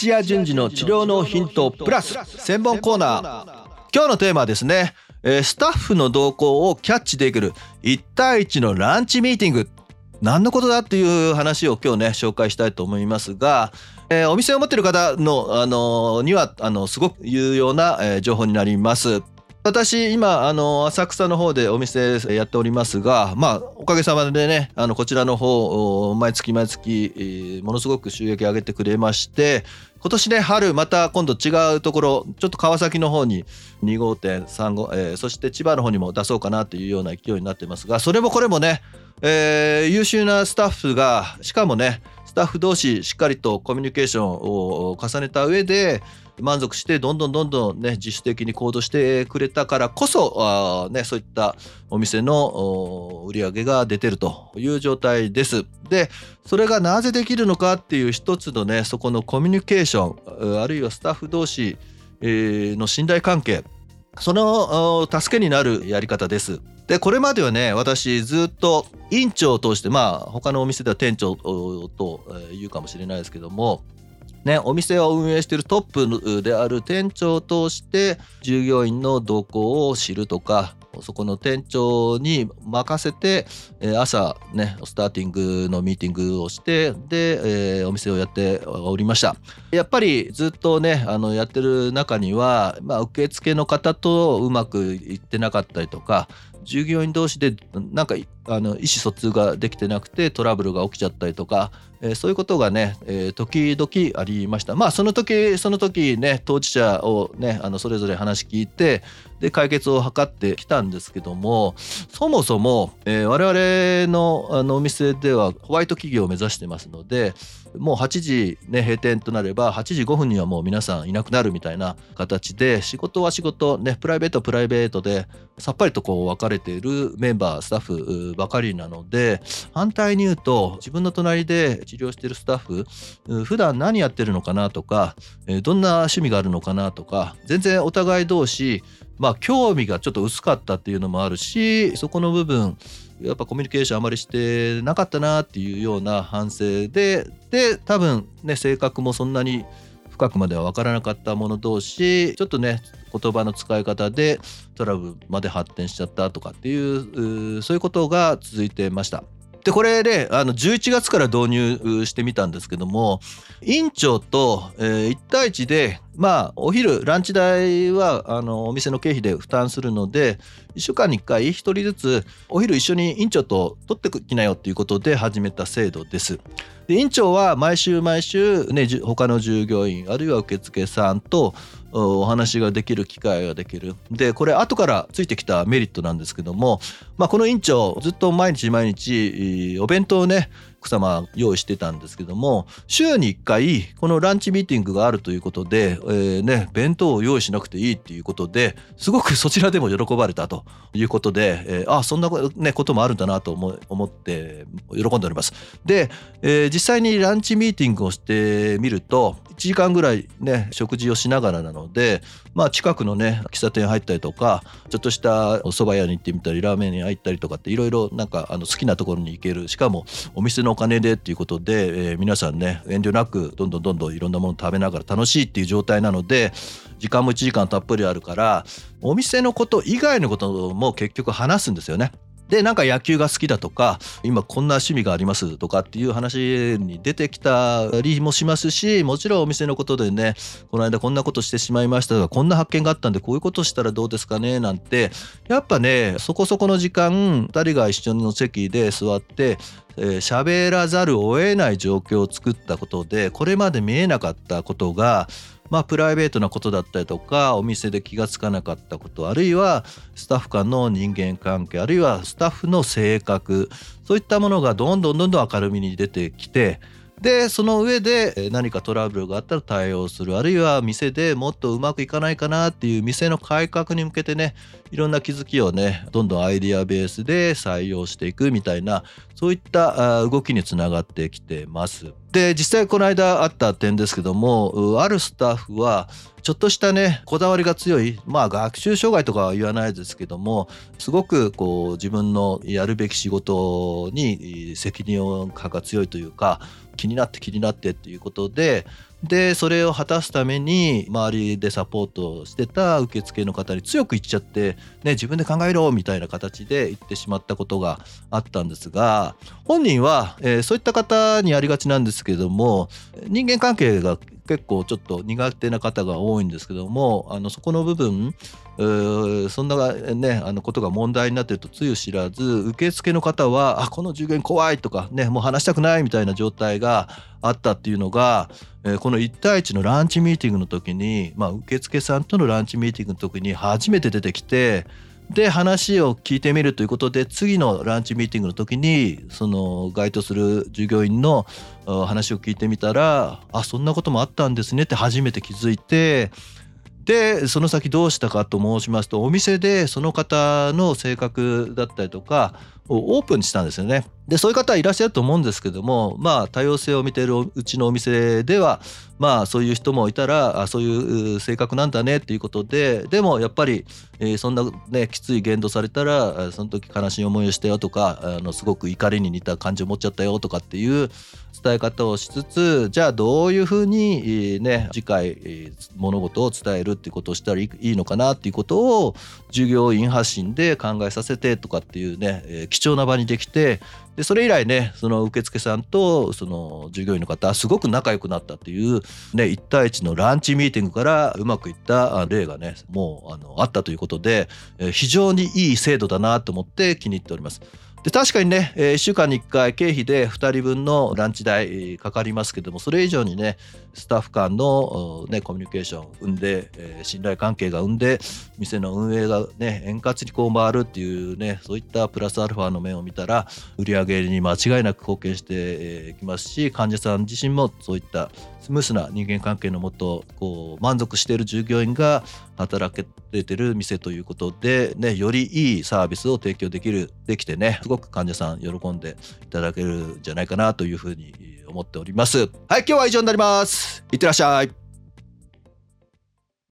土屋順次の治療のヒントプラス専門コーナー今日のテーマはですね、えースタッフの動向をキャッチできる1対1のランチミーティング何のことだっていう話を今日ね紹介したいと思いますが、えーお店を持ってる方の、あのにはあのすごく有用な、えー情報になります。私今あの浅草の方でお店やっておりますがまあおかげさまでねあのこちらの方毎月毎月、ものすごく収益上げてくれまして今年ね春また今度違うところちょっと川崎の方に2号店3号、えーそして千葉の方にも出そうかなというような勢いになってますがそれもこれもね、えー優秀なスタッフがしかもねスタッフ同士しっかりとコミュニケーションを重ねた上で満足してどんどんどんどんね自主的に行動してくれたからこそあねそういったお店の売り上げが出てるという状態です。でそれがなぜできるのかっていう一つのねそこのコミュニケーションあるいはスタッフ同士、の信頼関係その助けになるやり方です。でこれまではね私ずっと院長を通してまあ他のお店では店長とえ言うかもしれないですけどもね、お店を運営しているトップである店長を通して従業員の動向を知るとかそこの店長に任せてえ朝ねスターティングのミーティングをしてで、えーお店をやっておりました。やっぱりずっとねあのやってる中には、まあ、受付の方とうまくいってなかったりとか従業員同士でなんかあの意思疎通ができてなくてトラブルが起きちゃったりとか、えーそういうことがね、えー時々ありました。まあその時その時ね当事者をねあのそれぞれ話聞いてで解決を図ってきたんですけどもそもそも、えー我々のあのお店ではホワイト企業を目指してますのでもう8時ね閉店となれば8時5分にはもう皆さんいなくなるみたいな形で仕事は仕事ねプライベートはプライベートでさっぱりとこう分かれているメンバースタッフばかりなので反対に言うと自分の隣で治療しているスタッフ普段何やってるのかなとかどんな趣味があるのかなとか全然お互い同士まあ興味がちょっと薄かったっていうのもあるしそこの部分やっぱコミュニケーションあまりしてなかったなっていうような反省でで多分ね性格もそんなに深くまでは分からなかった者同士ちょっとね言葉の使い方でトラブルまで発展しちゃったとかっていうそういうことが続いてました。でこれであの11月から導入してみたんですけども院長と、え1対1でまあお昼ランチ代はあのお店の経費で負担するので1週間に1回1人ずつお昼一緒に院長と取ってきなよっていうことで始めた制度です。で院長は毎週毎週、ね、他の従業員あるいは受付さんとお話ができる機会ができるでこれ後からついてきたメリットなんですけども、まあ、この院長ずっと毎日毎日お弁当をね奥様用意してたんですけども週に1回このランチミーティングがあるということで、えーね、弁当を用意しなくていいっていうことですごくそちらでも喜ばれたということで、えーあそんなこ,、ね、こともあるんだなと思思って喜んでおります。で、えー実際にランチミーティングをしてみると1時間ぐらいね食事をしながらなのでまあ近くのね喫茶店入ったりとかちょっとしたお蕎麦屋に行ってみたりラーメン屋行ったりとかっていろいろなんかあの好きなところに行けるしかもお店のお金でっていうことで、えー皆さんね遠慮なくどんどんどんどんいろんなもの食べながら楽しいっていう状態なので時間も1時間たっぷりあるからお店のこと以外のことも結局話すんですよね。でなんか野球が好きだとか今こんな趣味がありますとかっていう話に出てきたりもしますしもちろんお店のことでねこの間こんなことしてしまいましたとかこんな発見があったんでこういうことしたらどうですかねなんてやっぱねそこそこの時間2人が一緒の席で座ってえー喋、らざるを得ない状況を作ったことでこれまで見えなかったことがまあ、プライベートなことだったりとかお店で気がつかなかったことあるいはスタッフ間の人間関係あるいはスタッフの性格そういったものがどんどんどんどん明るみに出てきてでその上で何かトラブルがあったら対応するあるいは店でもっとうまくいかないかなっていう店の改革に向けてねいろんな気づきをねどんどんアイディアベースで採用していくみたいなそういった動きにつながってきてます。で実際この間あった点ですけどもあるスタッフはちょっとしたねこだわりが強い。まあ学習障害とかは言わないですけどもすごくこう自分のやるべき仕事に責任感が強いというか気になって気になってっていうことででそれを果たすために周りでサポートしてた受付の方に強く言っちゃって、ね、自分で考えろみたいな形で言ってしまったことがあったんですが本人は、えー、そういった方にありがちなんですけども人間関係が結構ちょっと苦手な方が多いんですけどもあのそこの部分そんなねあのことが問題になってるとつゆ知らず受付の方はあこの従業員怖いとかねもう話したくないみたいな状態があったっていうのが、えー、この1対1のランチミーティングの時に、まあ、受付さんとのランチミーティングの時に初めて出てきてで話を聞いてみるということで次のランチミーティングの時にその該当する従業員の話を聞いてみたらあそんなこともあったんですねって初めて気づいてでその先どうしたかと申しますとお店でその方の性格だったりとかオープンしたんですよね。でそういう方いらっしゃると思うんですけどもまあ多様性を見ているうちのお店ではまあそういう人もいたらあそういう性格なんだねっていうことででもやっぱり、えー、そんなねきつい言動されたらその時悲しい思いをしたよとかあのすごく怒りに似た感じを持っちゃったよとかっていう伝え方をしつつじゃあどういうふうにえね次回え物事を伝えるっていうことをしたらいいのかなっていうことを従業員発信で考えさせてとかっていうね貴重な場にできてでそれ以来ねその受付さんとその従業員の方すごく仲良くなったっていう、ね、1対1のランチミーティングからうまくいった例がねもうあのあったということで非常にいい制度だなと思って気に入っております。で確かにね、え、1週間に1回経費で2人分のランチ代かかりますけどもそれ以上にねスタッフ間の、ね、コミュニケーションを生んで、え、信頼関係が生んで店の運営がね円滑にこう回るっていうねそういったプラスアルファの面を見たら売り上げに間違いなく貢献していきますし患者さん自身もそういったスムースな人間関係のもと満足している従業員が働けてる店ということで、ね、よりいいサービスを提供できるできてねすごく患者さん喜んでいただけるんじゃないかなというふうに思っております。はい今日は以上になります。いってらっしゃい。